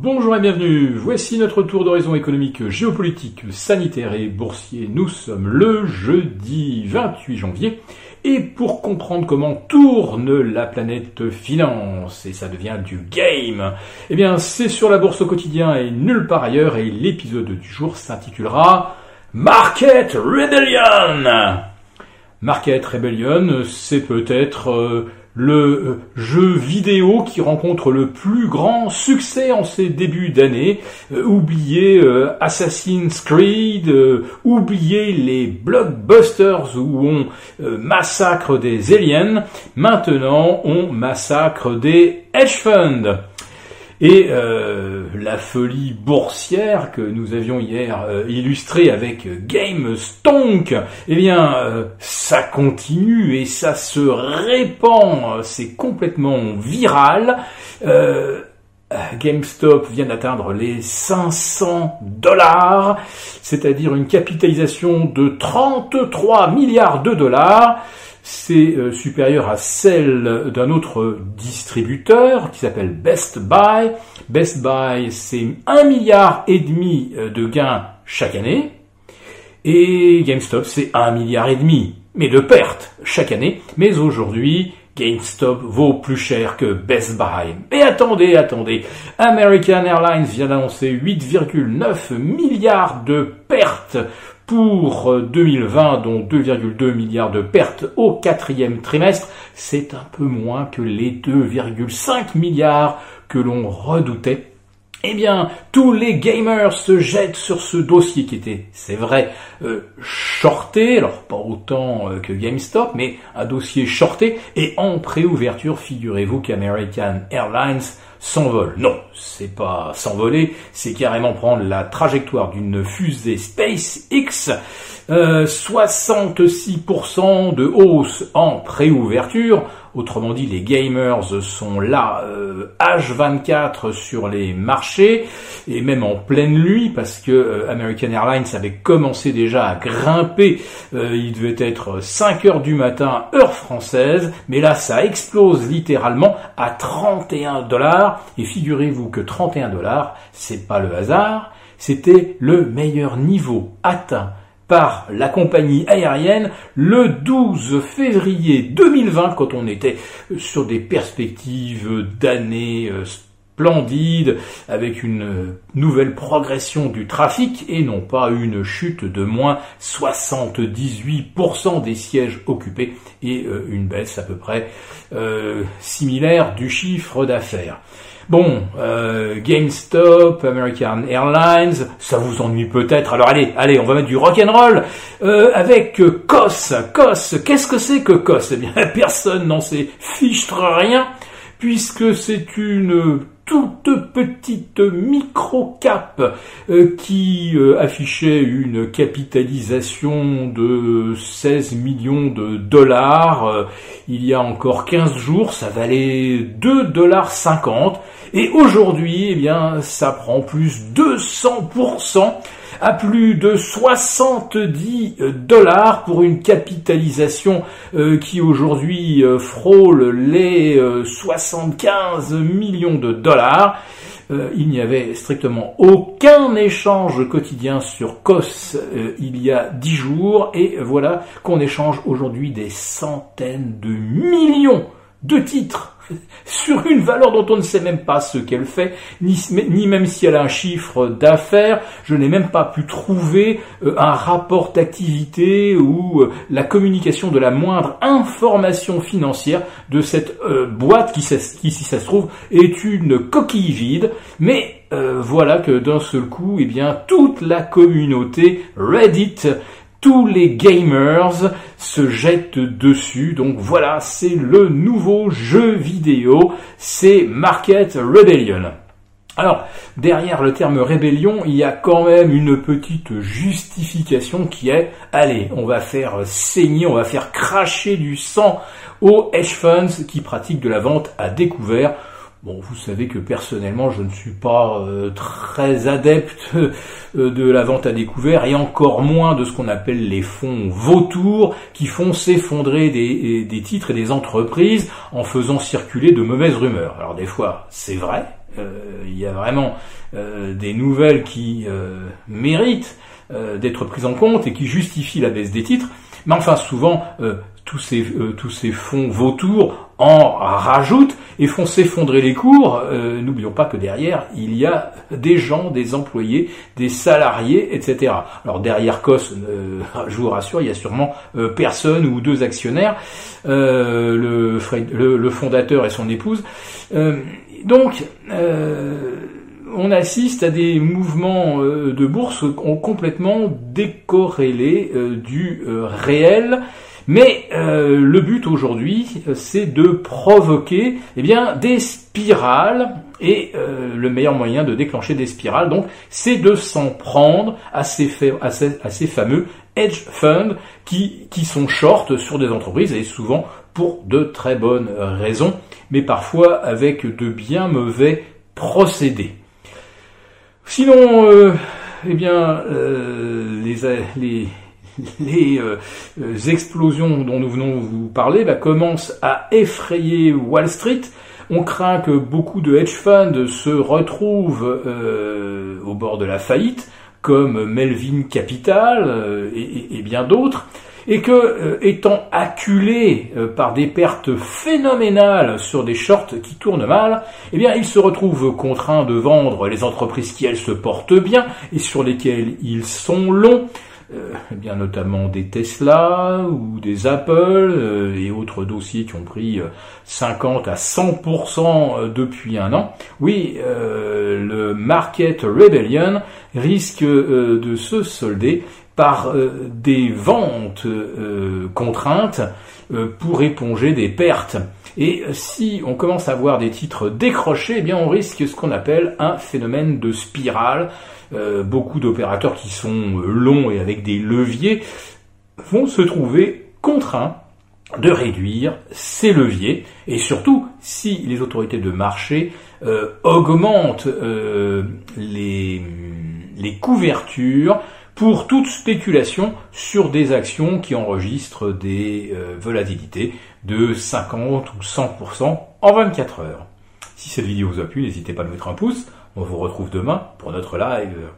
Bonjour et bienvenue, voici notre tour d'horizon économique, géopolitique, sanitaire et boursier. Nous sommes le jeudi 28 janvier et pour comprendre comment tourne la planète finance et ça devient du game, eh bien c'est sur la bourse au quotidien et nulle part ailleurs et l'épisode du jour s'intitulera Market Rebellion. Market Rebellion, c'est peut-être euh, le euh, jeu vidéo qui rencontre le plus grand succès en ces débuts d'année. Euh, oubliez euh, Assassin's Creed, oubliez les blockbusters où on massacre des aliens. Maintenant, on massacre des hedge funds. Et euh, la folie boursière que nous avions hier euh, illustrée avec Game Stonk, eh bien, euh, ça continue et ça se répand, c'est complètement viral. GameStop vient d'atteindre les 500 dollars, c'est-à-dire une capitalisation de 33 milliards de dollars c'est euh, supérieur à celle d'un autre distributeur qui s'appelle Best Buy. Best Buy, c'est un milliard et demi euh, de gains chaque année. Et GameStop, c'est un milliard et demi, mais de pertes chaque année. Mais aujourd'hui, GameStop vaut plus cher que Best Buy. Mais attendez, attendez. American Airlines vient d'annoncer 8,9 milliards de pertes pour 2020, dont 2,2 milliards de pertes au quatrième trimestre, c'est un peu moins que les 2,5 milliards que l'on redoutait. Eh bien, tous les gamers se jettent sur ce dossier qui était, c'est vrai, euh, shorté, alors pas autant euh, que GameStop, mais un dossier shorté, et en préouverture, figurez-vous qu'American Airlines s'envole. Non, c'est pas s'envoler, c'est carrément prendre la trajectoire d'une fusée SpaceX. Euh, 66% de hausse en préouverture. Autrement dit, les gamers sont là H24 euh, sur les marchés et même en pleine nuit parce que euh, American Airlines avait commencé déjà à grimper. Euh, il devait être 5 heures du matin, heure française, mais là ça explose littéralement à 31 dollars. Et figurez-vous que 31 dollars, c'est pas le hasard, c'était le meilleur niveau atteint par la compagnie aérienne le 12 février 2020 quand on était sur des perspectives d'années splendides avec une nouvelle progression du trafic et non pas une chute de moins 78% des sièges occupés et euh, une baisse à peu près euh, similaire du chiffre d'affaires. Bon, euh, GameStop, American Airlines, ça vous ennuie peut-être. Alors allez, allez, on va mettre du rock'n'roll euh, avec COS. COS, qu'est-ce que c'est que COS? Eh bien, personne n'en sait fiche rien, puisque c'est une toute petite micro-cap euh, qui euh, affichait une capitalisation de 16 millions de dollars euh, il y a encore 15 jours, ça valait 2 dollars 50 et aujourd'hui, eh bien, ça prend plus 200% à plus de 70 dollars pour une capitalisation euh, qui aujourd'hui euh, frôle les 75 euh, millions de dollars. il n'y avait strictement aucun échange quotidien sur COS il y a 10 jours et voilà qu'on échange aujourd'hui des centaines de millions de titres sur une valeur dont on ne sait même pas ce qu'elle fait, ni, même si elle a un chiffre d'affaires. Je n'ai même pas pu trouver euh, un rapport d'activité ou euh, la communication de la moindre information financière de cette euh, boîte qui, qui, si ça se trouve, est une coquille vide. Mais voilà que d'un seul coup, eh bien, toute la communauté Reddit tous les gamers se jettent dessus. Donc voilà, c'est le nouveau jeu vidéo, c'est Market Rebellion. Alors, derrière le terme rébellion, il y a quand même une petite justification qui est, allez, on va faire saigner, on va faire cracher du sang aux hedge funds qui pratiquent de la vente à découvert. Bon, vous savez que personnellement, je ne suis pas euh, très adepte euh, de la vente à découvert et encore moins de ce qu'on appelle les fonds vautours qui font s'effondrer des, titres et des entreprises en faisant circuler de mauvaises rumeurs. Alors des fois, c'est vrai, il y a vraiment des nouvelles qui méritent d'être prises en compte et qui justifient la baisse des titres. Mais enfin, souvent, tous ces, tous ces fonds vautours en rajoutent et font s'effondrer les cours. Euh, n'oublions pas que derrière, il y a des gens, des employés, des salariés, etc. Alors derrière COS, euh, je vous rassure, il y a sûrement euh, personne ou deux actionnaires, le, le, fondateur et son épouse. donc, on assiste à des mouvements de bourse complètement décorrélés du réel mais euh, le but aujourd'hui, euh, c'est de provoquer eh bien, des spirales, et euh, le meilleur moyen de déclencher des spirales, donc, c'est de s'en prendre à ces, fameux hedge funds qui, qui sont short sur des entreprises, et souvent pour de très bonnes raisons, mais parfois avec de bien mauvais procédés. Sinon, eh bien, les, les les euh, euh, explosions dont nous venons vous parler bah, commencent à effrayer Wall Street. On craint que beaucoup de hedge funds se retrouvent euh, au bord de la faillite, comme Melvin Capital et, bien d'autres, et que, étant acculés par des pertes phénoménales sur des shorts qui tournent mal, eh bien, ils se retrouvent contraints de vendre les entreprises qui, elles, se portent bien et sur lesquelles ils sont longs, euh, eh bien notamment des Tesla ou des Apple euh, et autres dossiers qui ont pris 50 euh, à 100% depuis un an. Oui, le Market Rebellion risque de se solder par des ventes contraintes pour éponger des pertes. Et si on commence à voir des titres décrochés, eh bien on risque ce qu'on appelle un phénomène de spirale. Euh, beaucoup d'opérateurs qui sont euh, longs et avec des leviers vont se trouver contraints de réduire ces leviers. Et surtout si les autorités de marché euh, augmentent les, les couvertures pour toute spéculation sur des actions qui enregistrent des volatilités de 50 ou 100% en 24 heures. Si cette vidéo vous a plu, n'hésitez pas à nous mettre un pouce. On vous retrouve demain pour notre live